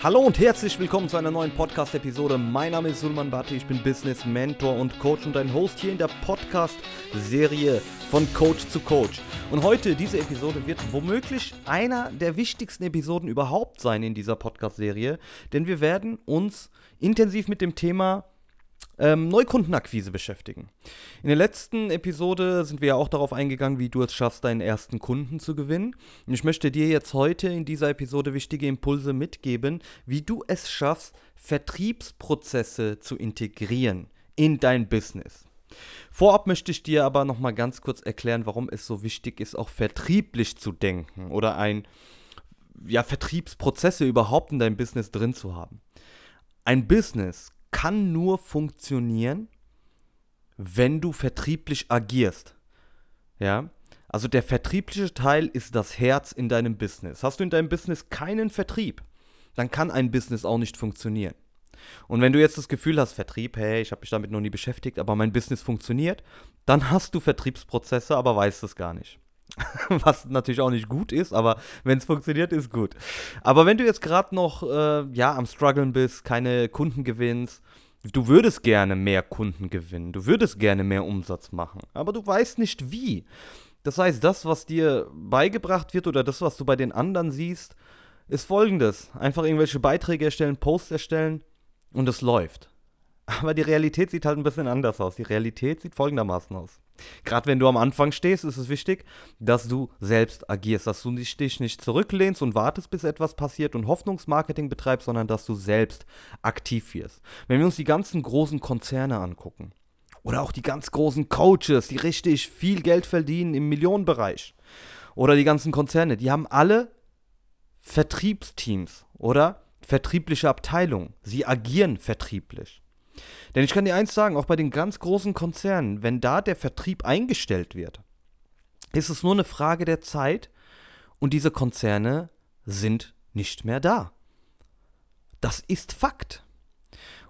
Hallo und herzlich willkommen zu einer neuen Podcast-Episode. Mein Name ist Sulman Bhatti, ich bin Business Mentor und Coach und dein Host hier in der Podcast-Serie von Coach zu Coach. Und heute, diese Episode wird womöglich einer der wichtigsten Episoden überhaupt sein in dieser Podcast-Serie, denn wir werden uns intensiv mit dem Thema ähm, Neukundenakquise beschäftigen. In der letzten Episode sind wir ja auch darauf eingegangen, wie du es schaffst, deinen ersten Kunden zu gewinnen. Und ich möchte dir jetzt heute in dieser Episode wichtige Impulse mitgeben, wie du es schaffst, Vertriebsprozesse zu integrieren in dein Business. Vorab möchte ich dir aber noch mal ganz kurz erklären, warum es so wichtig ist, auch vertrieblich zu denken oder ein ja, Vertriebsprozesse überhaupt in deinem Business drin zu haben. Ein Business kann nur funktionieren, wenn du vertrieblich agierst. Ja? Also der vertriebliche Teil ist das Herz in deinem Business. Hast du in deinem Business keinen Vertrieb, dann kann ein Business auch nicht funktionieren. Und wenn du jetzt das Gefühl hast, Vertrieb, hey, ich habe mich damit noch nie beschäftigt, aber mein Business funktioniert, dann hast du Vertriebsprozesse, aber weißt es gar nicht. Was natürlich auch nicht gut ist, aber wenn es funktioniert, ist gut. Aber wenn du jetzt gerade noch äh, ja, am Struggeln bist, keine Kunden gewinnst, du würdest gerne mehr Kunden gewinnen, du würdest gerne mehr Umsatz machen, aber du weißt nicht wie. Das heißt, das, was dir beigebracht wird oder das, was du bei den anderen siehst, ist folgendes. Einfach irgendwelche Beiträge erstellen, Posts erstellen und es läuft. Aber die Realität sieht halt ein bisschen anders aus. Die Realität sieht folgendermaßen aus. Gerade wenn du am Anfang stehst, ist es wichtig, dass du selbst agierst, dass du dich nicht zurücklehnst und wartest, bis etwas passiert und Hoffnungsmarketing betreibst, sondern dass du selbst aktiv wirst. Wenn wir uns die ganzen großen Konzerne angucken oder auch die ganz großen Coaches, die richtig viel Geld verdienen im Millionenbereich oder die ganzen Konzerne, die haben alle Vertriebsteams oder vertriebliche Abteilungen. Sie agieren vertrieblich. Denn ich kann dir eins sagen, auch bei den ganz großen Konzernen, wenn da der Vertrieb eingestellt wird, ist es nur eine Frage der Zeit und diese Konzerne sind nicht mehr da. Das ist Fakt.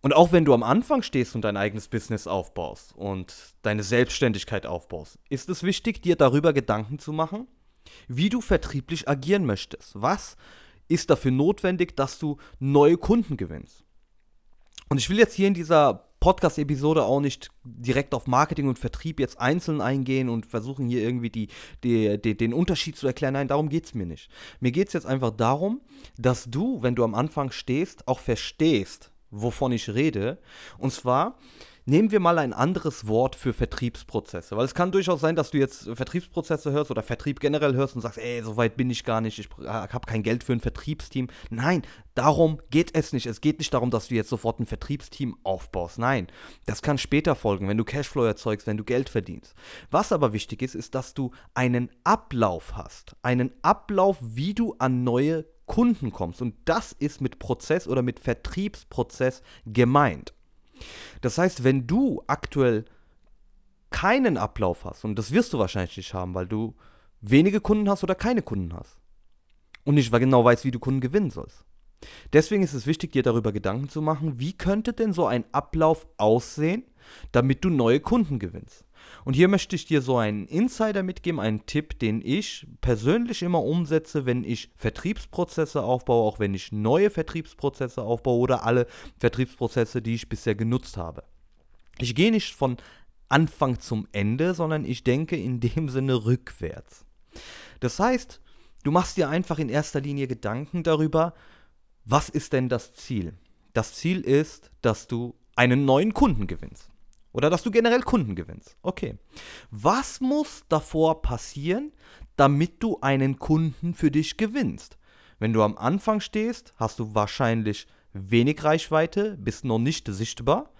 Und auch wenn du am Anfang stehst und dein eigenes Business aufbaust und deine Selbstständigkeit aufbaust, ist es wichtig, dir darüber Gedanken zu machen, wie du vertrieblich agieren möchtest. Was ist dafür notwendig, dass du neue Kunden gewinnst? Und ich will jetzt hier in dieser Podcast-Episode auch nicht direkt auf Marketing und Vertrieb jetzt einzeln eingehen und versuchen hier irgendwie die, die, die den Unterschied zu erklären. Nein, darum geht es mir nicht. Mir geht es jetzt einfach darum, dass du, wenn du am Anfang stehst, auch verstehst, wovon ich rede. Und zwar, Nehmen wir mal ein anderes Wort für Vertriebsprozesse, weil es kann durchaus sein, dass du jetzt Vertriebsprozesse hörst oder Vertrieb generell hörst und sagst, ey, so weit bin ich gar nicht, ich habe kein Geld für ein Vertriebsteam. Nein, darum geht es nicht. Es geht nicht darum, dass du jetzt sofort ein Vertriebsteam aufbaust. Nein, das kann später folgen, wenn du Cashflow erzeugst, wenn du Geld verdienst. Was aber wichtig ist, ist, dass du einen Ablauf hast. Einen Ablauf, wie du an neue Kunden kommst. Und das ist mit Prozess oder mit Vertriebsprozess gemeint. Das heißt, wenn du aktuell keinen Ablauf hast, und das wirst du wahrscheinlich nicht haben, weil du wenige Kunden hast oder keine Kunden hast und nicht genau weißt, wie du Kunden gewinnen sollst. Deswegen ist es wichtig, dir darüber Gedanken zu machen, wie könnte denn so ein Ablauf aussehen, damit du neue Kunden gewinnst. Und hier möchte ich dir so einen Insider mitgeben, einen Tipp, den ich persönlich immer umsetze, wenn ich Vertriebsprozesse aufbaue, auch wenn ich neue Vertriebsprozesse aufbaue oder alle Vertriebsprozesse, die ich bisher genutzt habe. Ich gehe nicht von Anfang zum Ende, sondern ich denke in dem Sinne rückwärts. Das heißt, du machst dir einfach in erster Linie Gedanken darüber, was ist denn das Ziel? Das Ziel ist, dass du einen neuen Kunden gewinnst. Oder dass du generell Kunden gewinnst. Okay. Was muss davor passieren, damit du einen Kunden für dich gewinnst? Wenn du am Anfang stehst, hast du wahrscheinlich wenig Reichweite, bist noch nicht sichtbar.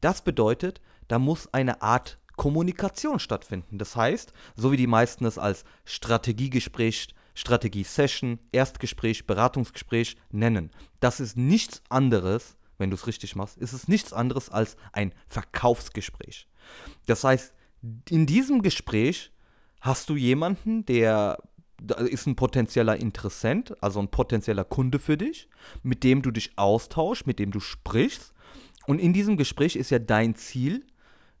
Das bedeutet, da muss eine Art Kommunikation stattfinden. Das heißt, so wie die meisten es als Strategiegespräch, Strategie-Session, Erstgespräch, Beratungsgespräch nennen. Das ist nichts anderes wenn du es richtig machst, ist es nichts anderes als ein Verkaufsgespräch. Das heißt, in diesem Gespräch hast du jemanden, der ist ein potenzieller Interessent, also ein potenzieller Kunde für dich, mit dem du dich austauschst, mit dem du sprichst. Und in diesem Gespräch ist ja dein Ziel,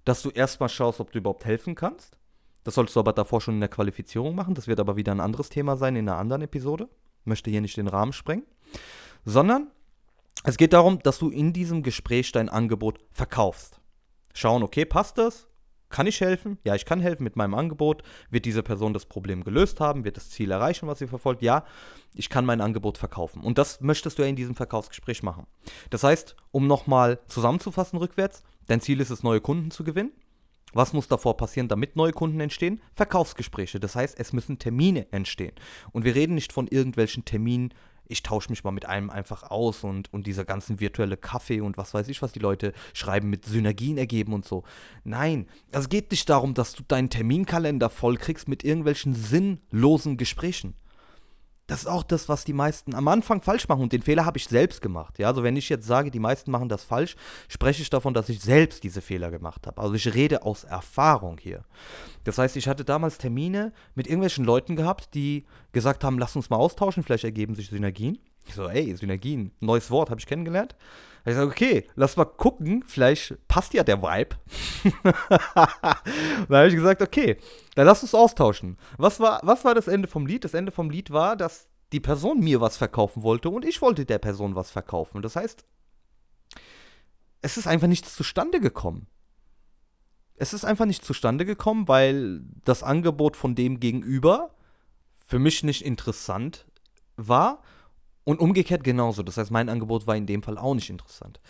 dass du erstmal schaust, ob du überhaupt helfen kannst. Das solltest du aber davor schon in der Qualifizierung machen. Das wird aber wieder ein anderes Thema sein in einer anderen Episode. Ich möchte hier nicht den Rahmen sprengen. Sondern Es geht darum, dass du in diesem Gespräch dein Angebot verkaufst. Schauen, okay, passt das? Kann ich helfen? Ja, ich kann helfen mit meinem Angebot. Wird diese Person das Problem gelöst haben? Wird das Ziel erreichen, was sie verfolgt? Ja, ich kann mein Angebot verkaufen. Und das möchtest du ja in diesem Verkaufsgespräch machen. Das heißt, um nochmal zusammenzufassen rückwärts, dein Ziel ist es, neue Kunden zu gewinnen. Was muss davor passieren, damit neue Kunden entstehen? Verkaufsgespräche. Das heißt, es müssen Termine entstehen. Und wir reden nicht von irgendwelchen Terminen, ich tausche mich mal mit einem einfach aus und, und dieser ganzen virtuelle Kaffee und was weiß ich, was die Leute schreiben, mit Synergien ergeben und so. Nein, es geht nicht darum, dass du deinen Terminkalender voll kriegst mit irgendwelchen sinnlosen Gesprächen. Das ist auch das, was die meisten am Anfang falsch machen und den Fehler habe ich selbst gemacht. Ja, also wenn ich jetzt sage, die meisten machen das falsch, spreche ich davon, dass ich selbst diese Fehler gemacht habe. Also ich rede aus Erfahrung hier. Das heißt, ich hatte damals Termine mit irgendwelchen Leuten gehabt, die gesagt haben, lass uns mal austauschen, vielleicht ergeben sich Synergien. Ich so, ey, Synergien, neues Wort, habe ich kennengelernt. Ich sage, okay, lass mal gucken, vielleicht passt ja der Vibe. dann habe ich gesagt, okay, dann lass uns austauschen. Was war, was war das Ende vom Lied? Das Ende vom Lied war, dass die Person mir was verkaufen wollte und ich wollte der Person was verkaufen. Das heißt, es ist einfach nichts zustande gekommen. Es ist einfach nicht zustande gekommen, weil das Angebot von dem Gegenüber für mich nicht interessant war und umgekehrt genauso. Das heißt, mein Angebot war in dem Fall auch nicht interessant.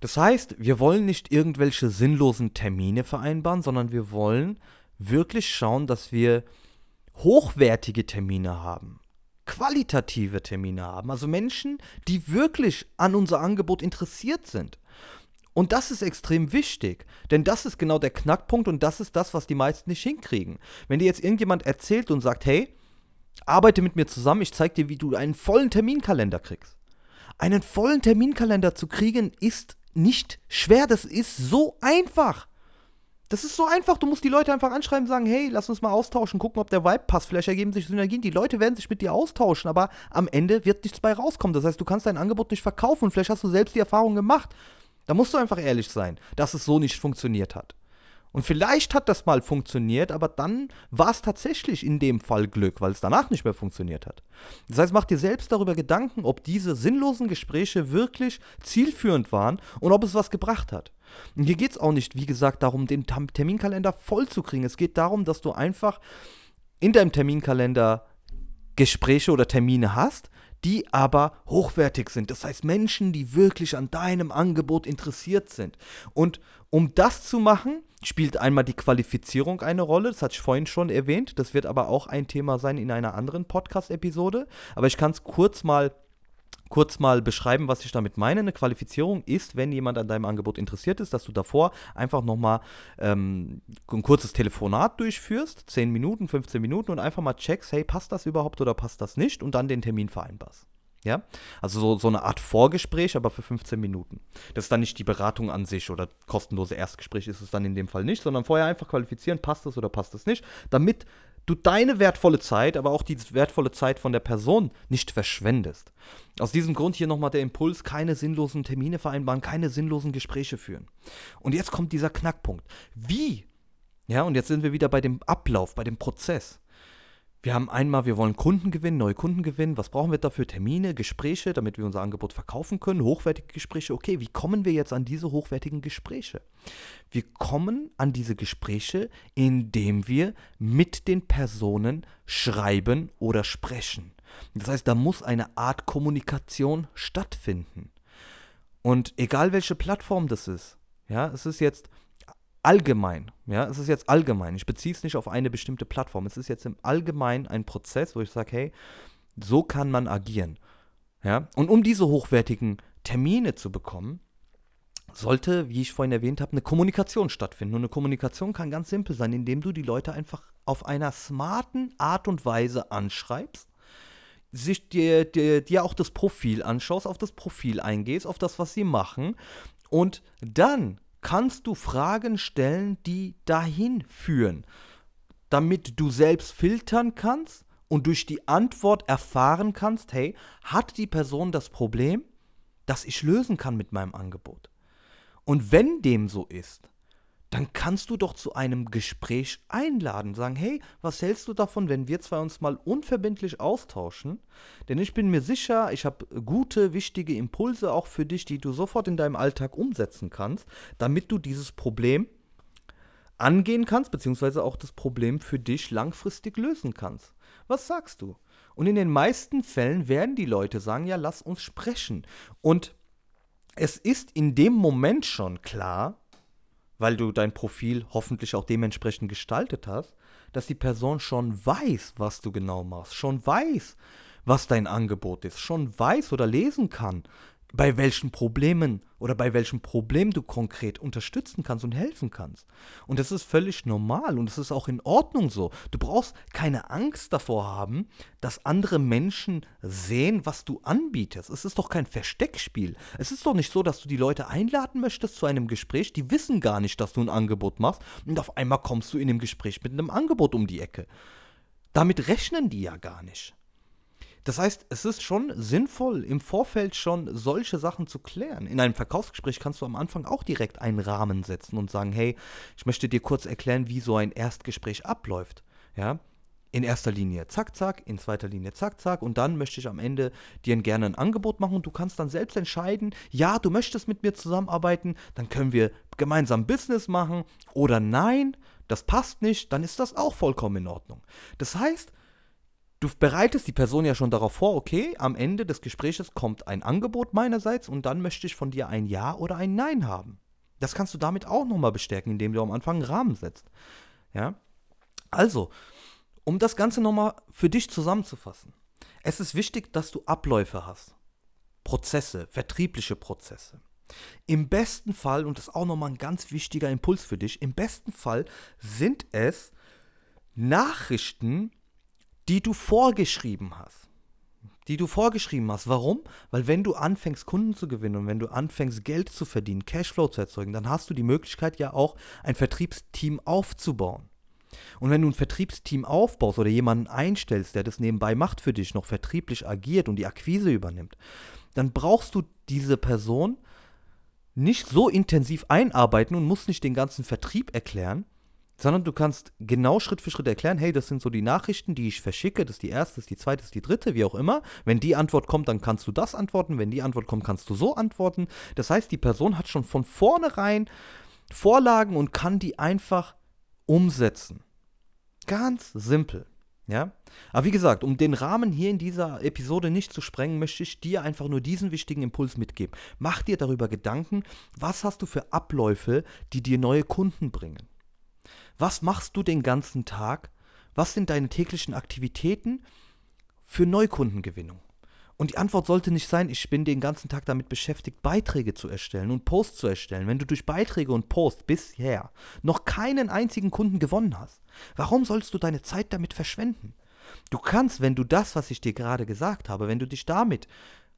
Das heißt, wir wollen nicht irgendwelche sinnlosen Termine vereinbaren, sondern wir wollen wirklich schauen, dass wir hochwertige Termine haben, qualitative Termine haben, also Menschen, die wirklich an unser Angebot interessiert sind. Und das ist extrem wichtig, denn das ist genau der Knackpunkt und das ist das, was die meisten nicht hinkriegen. Wenn dir jetzt irgendjemand erzählt und sagt, hey, Arbeite mit mir zusammen, ich zeige dir, wie du einen vollen Terminkalender kriegst. Einen vollen Terminkalender zu kriegen ist nicht schwer, das ist so einfach. Das ist so einfach, du musst die Leute einfach anschreiben und sagen, hey, lass uns mal austauschen, gucken, ob der Vibe passt, vielleicht ergeben sich Synergien. Die Leute werden sich mit dir austauschen, aber am Ende wird nichts bei rauskommen. Das heißt, du kannst dein Angebot nicht verkaufen und vielleicht hast du selbst die Erfahrung gemacht. Da musst du einfach ehrlich sein, dass es so nicht funktioniert hat. Und vielleicht hat das mal funktioniert, aber dann war es tatsächlich in dem Fall Glück, weil es danach nicht mehr funktioniert hat. Das heißt, mach dir selbst darüber Gedanken, ob diese sinnlosen Gespräche wirklich zielführend waren und ob es was gebracht hat. Und hier geht es auch nicht, wie gesagt, darum, den Terminkalender voll zu kriegen. Es geht darum, dass du einfach in deinem Terminkalender Gespräche oder Termine hast, die aber hochwertig sind. Das heißt Menschen, die wirklich an deinem Angebot interessiert sind. Und um das zu machen, spielt einmal die Qualifizierung eine Rolle. Das hatte ich vorhin schon erwähnt. Das wird aber auch ein Thema sein in einer anderen Podcast-Episode. Aber ich kann es kurz mal kurz mal beschreiben, was ich damit meine. Eine Qualifizierung ist, wenn jemand an deinem Angebot interessiert ist, dass du davor einfach nochmal ähm, ein kurzes Telefonat durchführst, 10 Minuten, 15 Minuten und einfach mal checkst, hey, passt das überhaupt oder passt das nicht und dann den Termin vereinbarst. Ja, also so, so eine Art Vorgespräch, aber für 15 Minuten. Das ist dann nicht die Beratung an sich oder kostenlose Erstgespräch ist es dann in dem Fall nicht, sondern vorher einfach qualifizieren, passt es oder passt es nicht, damit du deine wertvolle Zeit, aber auch die wertvolle Zeit von der Person nicht verschwendest. Aus diesem Grund hier nochmal der Impuls, keine sinnlosen Termine vereinbaren, keine sinnlosen Gespräche führen. Und jetzt kommt dieser Knackpunkt. Wie? Ja, und jetzt sind wir wieder bei dem Ablauf, bei dem Prozess. Wir haben einmal, wir wollen Kunden gewinnen, neue Kunden gewinnen. Was brauchen wir dafür? Termine, Gespräche, damit wir unser Angebot verkaufen können, hochwertige Gespräche. Okay, wie kommen wir jetzt an diese hochwertigen Gespräche? Wir kommen an diese Gespräche, indem wir mit den Personen schreiben oder sprechen. Das heißt, da muss eine Art Kommunikation stattfinden. Und egal welche Plattform das ist, ja, es ist jetzt allgemein, ja, es ist jetzt allgemein, ich beziehe es nicht auf eine bestimmte Plattform, es ist jetzt im Allgemeinen ein Prozess, wo ich sage, hey, so kann man agieren. Ja? Und um diese hochwertigen Termine zu bekommen, sollte, wie ich vorhin erwähnt habe, eine Kommunikation stattfinden. Und eine Kommunikation kann ganz simpel sein, indem du die Leute einfach auf einer smarten Art und Weise anschreibst, sich dir, dir, dir auch das Profil anschaust, auf das Profil eingehst, auf das, was sie machen und dann kannst du Fragen stellen, die dahin führen, damit du selbst filtern kannst und durch die Antwort erfahren kannst, hey, hat die Person das Problem, das ich lösen kann mit meinem Angebot? Und wenn dem so ist, dann kannst du doch zu einem Gespräch einladen. Sagen, hey, was hältst du davon, wenn wir zwei uns mal unverbindlich austauschen? Denn ich bin mir sicher, ich habe gute, wichtige Impulse auch für dich, die du sofort in deinem Alltag umsetzen kannst, damit du dieses Problem angehen kannst, beziehungsweise auch das Problem für dich langfristig lösen kannst. Was sagst du? Und in den meisten Fällen werden die Leute sagen, ja, lass uns sprechen. Und es ist in dem Moment schon klar, weil du dein Profil hoffentlich auch dementsprechend gestaltet hast, dass die Person schon weiß, was du genau machst, schon weiß, was dein Angebot ist, schon weiß oder lesen kann, bei welchen Problemen oder bei welchem Problem du konkret unterstützen kannst und helfen kannst. Und das ist völlig normal und es ist auch in Ordnung so. Du brauchst keine Angst davor haben, dass andere Menschen sehen, was du anbietest. Es ist doch kein Versteckspiel. Es ist doch nicht so, dass du die Leute einladen möchtest zu einem Gespräch, die wissen gar nicht, dass du ein Angebot machst und auf einmal kommst du in dem Gespräch mit einem Angebot um die Ecke. Damit rechnen die ja gar nicht. Das heißt, es ist schon sinnvoll, im Vorfeld schon solche Sachen zu klären. In einem Verkaufsgespräch kannst du am Anfang auch direkt einen Rahmen setzen und sagen, hey, ich möchte dir kurz erklären, wie so ein Erstgespräch abläuft. Ja, in erster Linie zack, zack, in zweiter Linie zack, zack und dann möchte ich am Ende dir gerne ein Angebot machen und du kannst dann selbst entscheiden, ja, du möchtest mit mir zusammenarbeiten, dann können wir gemeinsam Business machen oder nein, das passt nicht, dann ist das auch vollkommen in Ordnung. Das heißt, du bereitest die Person ja schon darauf vor, okay, am Ende des Gesprächs kommt ein Angebot meinerseits und dann möchte ich von dir ein Ja oder ein Nein haben. Das kannst du damit auch nochmal bestärken, indem du am Anfang einen Rahmen setzt. Ja? Also, um das Ganze nochmal für dich zusammenzufassen. Es ist wichtig, dass du Abläufe hast. Prozesse, vertriebliche Prozesse. Im besten Fall, und das ist auch nochmal ein ganz wichtiger Impuls für dich, im besten Fall sind es Nachrichten, die du vorgeschrieben hast. Die du vorgeschrieben hast. Warum? Weil wenn du anfängst, Kunden zu gewinnen und wenn du anfängst, Geld zu verdienen, Cashflow zu erzeugen, dann hast du die Möglichkeit ja auch, ein Vertriebsteam aufzubauen. Und wenn du ein Vertriebsteam aufbaust oder jemanden einstellst, der das nebenbei macht für dich, noch vertrieblich agiert und die Akquise übernimmt, dann brauchst du diese Person nicht so intensiv einarbeiten und musst nicht den ganzen Vertrieb erklären, sondern du kannst genau Schritt für Schritt erklären, hey, das sind so die Nachrichten, die ich verschicke, das ist die erste, das ist die zweite, das ist die dritte, wie auch immer. Wenn die Antwort kommt, dann kannst du das antworten, wenn die Antwort kommt, kannst du so antworten. Das heißt, die Person hat schon von vornherein Vorlagen und kann die einfach umsetzen. Ganz simpel. Ja? Aber wie gesagt, um den Rahmen hier in dieser Episode nicht zu sprengen, möchte ich dir einfach nur diesen wichtigen Impuls mitgeben. Mach dir darüber Gedanken, was hast du für Abläufe, die dir neue Kunden bringen. Was machst du den ganzen Tag? Was sind deine täglichen Aktivitäten für Neukundengewinnung? Und die Antwort sollte nicht sein, ich bin den ganzen Tag damit beschäftigt, Beiträge zu erstellen und Posts zu erstellen. Wenn du durch Beiträge und Posts bisher noch keinen einzigen Kunden gewonnen hast, warum sollst du deine Zeit damit verschwenden? Du kannst, wenn du das, was ich dir gerade gesagt habe, wenn du dich damit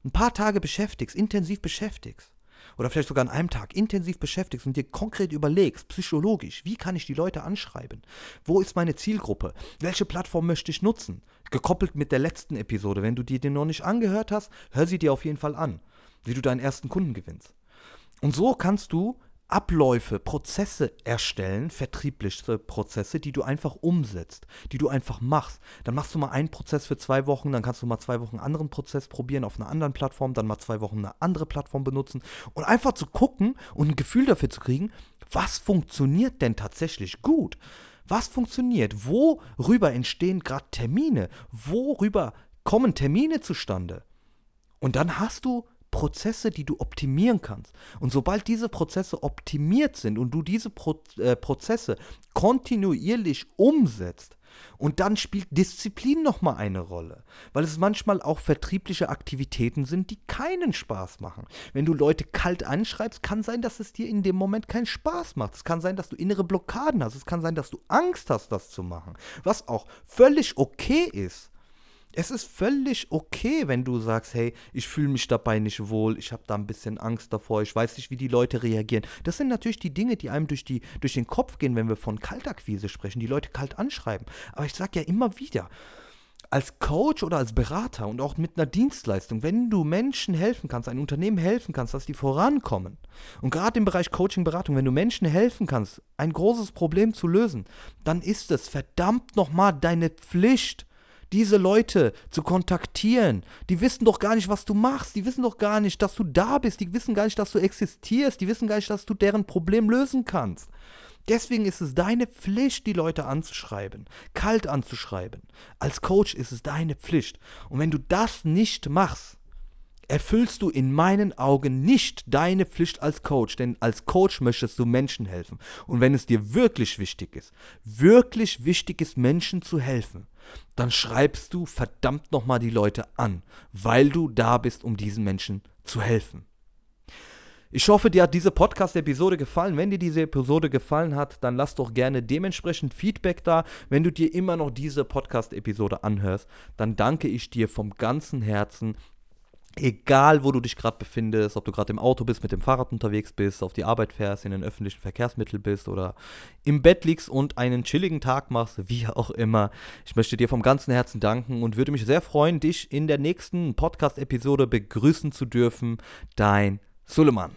ein paar Tage beschäftigst, intensiv beschäftigst, oder vielleicht sogar an einem Tag intensiv beschäftigst und dir konkret überlegst, psychologisch, wie kann ich die Leute anschreiben? Wo ist meine Zielgruppe? Welche Plattform möchte ich nutzen? Gekoppelt mit der letzten Episode. Wenn du die dir noch nicht angehört hast, hör sie dir auf jeden Fall an, wie du deinen ersten Kunden gewinnst. Und so kannst du Abläufe, Prozesse erstellen, vertriebliche Prozesse, die du einfach umsetzt, die du einfach machst. Dann machst du mal einen Prozess für zwei Wochen, dann kannst du mal zwei Wochen einen anderen Prozess probieren auf einer anderen Plattform, dann mal zwei Wochen eine andere Plattform benutzen und einfach zu gucken und ein Gefühl dafür zu kriegen, was funktioniert denn tatsächlich gut? Was funktioniert? Worüber entstehen gerade Termine? Worüber kommen Termine zustande? Und dann hast du Prozesse, die du optimieren kannst. Und sobald diese Prozesse optimiert sind und du diese Pro äh, Prozesse kontinuierlich umsetzt, und dann spielt Disziplin nochmal eine Rolle, weil es manchmal auch vertriebliche Aktivitäten sind, die keinen Spaß machen. Wenn du Leute kalt anschreibst, kann sein, dass es dir in dem Moment keinen Spaß macht. Es kann sein, dass du innere Blockaden hast. Es kann sein, dass du Angst hast, das zu machen. Was auch völlig okay ist. Es ist völlig okay, wenn du sagst, hey, ich fühle mich dabei nicht wohl, ich habe da ein bisschen Angst davor, ich weiß nicht, wie die Leute reagieren. Das sind natürlich die Dinge, die einem durch, die, durch den Kopf gehen, wenn wir von Kaltakquise sprechen, die Leute kalt anschreiben. Aber ich sage ja immer wieder, als Coach oder als Berater und auch mit einer Dienstleistung, wenn du Menschen helfen kannst, ein Unternehmen helfen kannst, dass die vorankommen, und gerade im Bereich Coaching, Beratung, wenn du Menschen helfen kannst, ein großes Problem zu lösen, dann ist es verdammt nochmal deine Pflicht, diese Leute zu kontaktieren. Die wissen doch gar nicht, was du machst. Die wissen doch gar nicht, dass du da bist. Die wissen gar nicht, dass du existierst. Die wissen gar nicht, dass du deren Problem lösen kannst. Deswegen ist es deine Pflicht, die Leute anzuschreiben, kalt anzuschreiben. Als Coach ist es deine Pflicht. Und wenn du das nicht machst, erfüllst du in meinen Augen nicht deine Pflicht als Coach, denn als Coach möchtest du Menschen helfen. Und wenn es dir wirklich wichtig ist, wirklich wichtig ist, Menschen zu helfen, dann schreibst du verdammt nochmal die Leute an, weil du da bist, um diesen Menschen zu helfen. Ich hoffe, dir hat diese Podcast-Episode gefallen. Wenn dir diese Episode gefallen hat, dann lass doch gerne dementsprechend Feedback da. Wenn du dir immer noch diese Podcast-Episode anhörst, dann danke ich dir vom ganzen Herzen. Egal, wo du dich gerade befindest, ob du gerade im Auto bist, mit dem Fahrrad unterwegs bist, auf die Arbeit fährst, in den öffentlichen Verkehrsmitteln bist oder im Bett liegst und einen chilligen Tag machst, wie auch immer. Ich möchte dir vom ganzen Herzen danken und würde mich sehr freuen, dich in der nächsten Podcast-Episode begrüßen zu dürfen. Dein Suleiman.